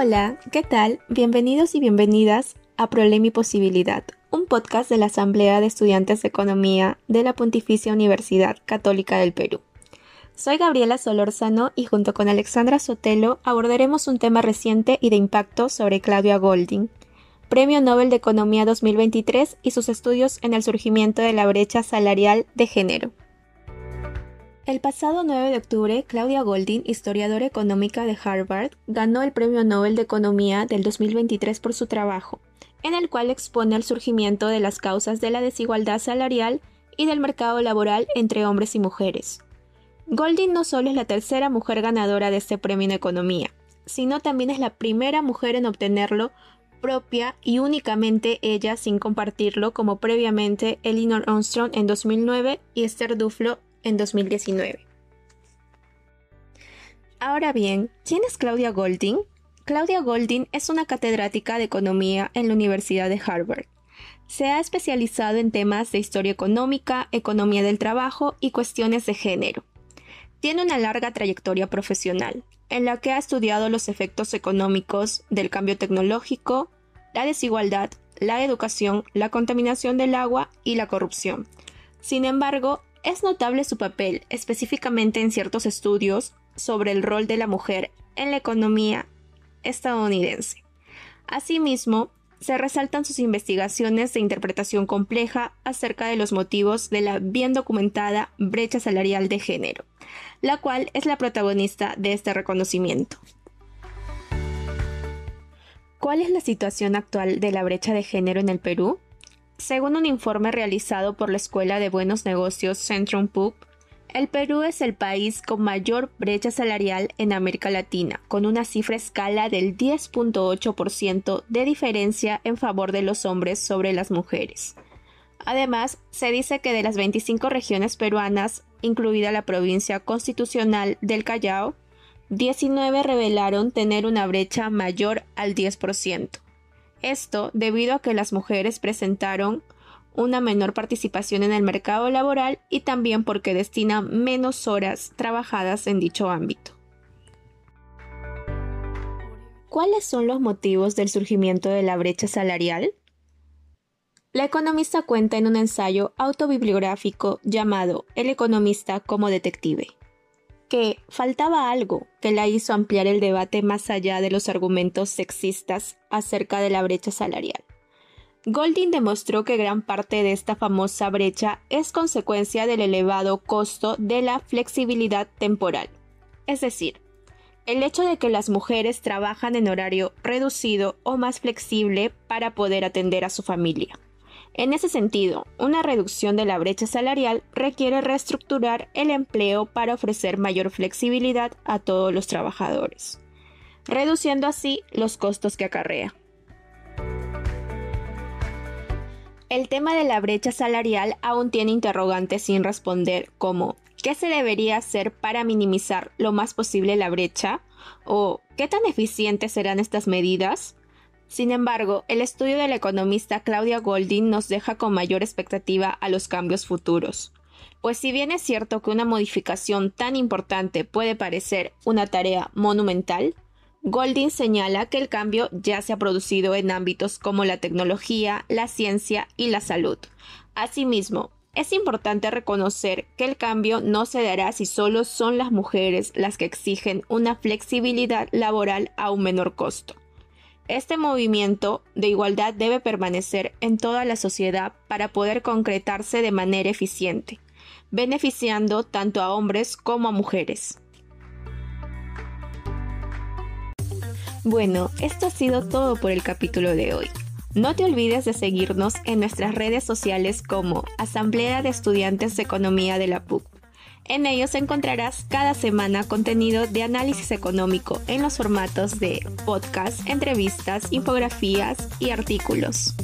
Hola, ¿qué tal? Bienvenidos y bienvenidas a Problema y Posibilidad, un podcast de la Asamblea de Estudiantes de Economía de la Pontificia Universidad Católica del Perú. Soy Gabriela Solórzano y junto con Alexandra Sotelo abordaremos un tema reciente y de impacto sobre Claudia Golding, Premio Nobel de Economía 2023 y sus estudios en el surgimiento de la brecha salarial de género. El pasado 9 de octubre, Claudia Goldin, historiadora económica de Harvard, ganó el Premio Nobel de Economía del 2023 por su trabajo, en el cual expone el surgimiento de las causas de la desigualdad salarial y del mercado laboral entre hombres y mujeres. Goldin no solo es la tercera mujer ganadora de este premio en economía, sino también es la primera mujer en obtenerlo propia y únicamente ella sin compartirlo como previamente Elinor Armstrong en 2009 y Esther Duflo en 2019. Ahora bien, ¿quién es Claudia Golding? Claudia Golding es una catedrática de economía en la Universidad de Harvard. Se ha especializado en temas de historia económica, economía del trabajo y cuestiones de género. Tiene una larga trayectoria profesional, en la que ha estudiado los efectos económicos del cambio tecnológico, la desigualdad, la educación, la contaminación del agua y la corrupción. Sin embargo, es notable su papel, específicamente en ciertos estudios, sobre el rol de la mujer en la economía estadounidense. Asimismo, se resaltan sus investigaciones de interpretación compleja acerca de los motivos de la bien documentada brecha salarial de género, la cual es la protagonista de este reconocimiento. ¿Cuál es la situación actual de la brecha de género en el Perú? Según un informe realizado por la Escuela de Buenos Negocios Centrum Pub, el Perú es el país con mayor brecha salarial en América Latina, con una cifra escala del 10.8% de diferencia en favor de los hombres sobre las mujeres. Además, se dice que de las 25 regiones peruanas, incluida la provincia constitucional del Callao, 19 revelaron tener una brecha mayor al 10%. Esto debido a que las mujeres presentaron una menor participación en el mercado laboral y también porque destinan menos horas trabajadas en dicho ámbito. ¿Cuáles son los motivos del surgimiento de la brecha salarial? La economista cuenta en un ensayo autobibliográfico llamado El economista como detective que faltaba algo que la hizo ampliar el debate más allá de los argumentos sexistas acerca de la brecha salarial. Golding demostró que gran parte de esta famosa brecha es consecuencia del elevado costo de la flexibilidad temporal, es decir, el hecho de que las mujeres trabajan en horario reducido o más flexible para poder atender a su familia. En ese sentido, una reducción de la brecha salarial requiere reestructurar el empleo para ofrecer mayor flexibilidad a todos los trabajadores, reduciendo así los costos que acarrea. El tema de la brecha salarial aún tiene interrogantes sin responder como ¿qué se debería hacer para minimizar lo más posible la brecha? ¿O qué tan eficientes serán estas medidas? Sin embargo, el estudio de la economista Claudia Goldin nos deja con mayor expectativa a los cambios futuros. Pues si bien es cierto que una modificación tan importante puede parecer una tarea monumental, Goldin señala que el cambio ya se ha producido en ámbitos como la tecnología, la ciencia y la salud. Asimismo, es importante reconocer que el cambio no se dará si solo son las mujeres las que exigen una flexibilidad laboral a un menor costo. Este movimiento de igualdad debe permanecer en toda la sociedad para poder concretarse de manera eficiente, beneficiando tanto a hombres como a mujeres. Bueno, esto ha sido todo por el capítulo de hoy. No te olvides de seguirnos en nuestras redes sociales como Asamblea de Estudiantes de Economía de la PUC en ellos encontrarás cada semana contenido de análisis económico en los formatos de podcast, entrevistas, infografías y artículos.